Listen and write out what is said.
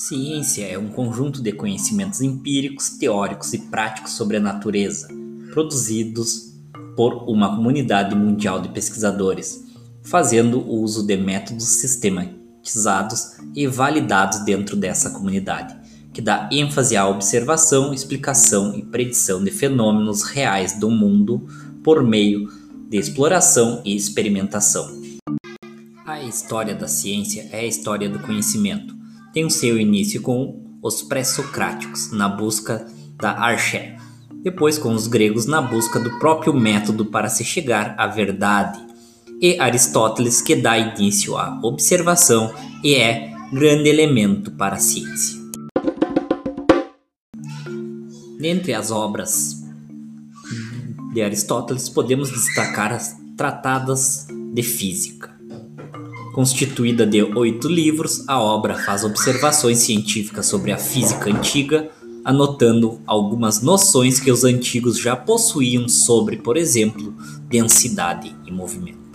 Ciência é um conjunto de conhecimentos empíricos, teóricos e práticos sobre a natureza, produzidos por uma comunidade mundial de pesquisadores, fazendo uso de métodos sistematizados e validados dentro dessa comunidade, que dá ênfase à observação, explicação e predição de fenômenos reais do mundo por meio de exploração e experimentação. A história da ciência é a história do conhecimento tem o seu início com os pré-socráticos na busca da arché, depois com os gregos na busca do próprio método para se chegar à verdade, e Aristóteles que dá início à observação e é grande elemento para a ciência. Dentre as obras de Aristóteles podemos destacar as Tratadas de Física. Constituída de oito livros, a obra faz observações científicas sobre a física antiga, anotando algumas noções que os antigos já possuíam sobre, por exemplo, densidade e movimento.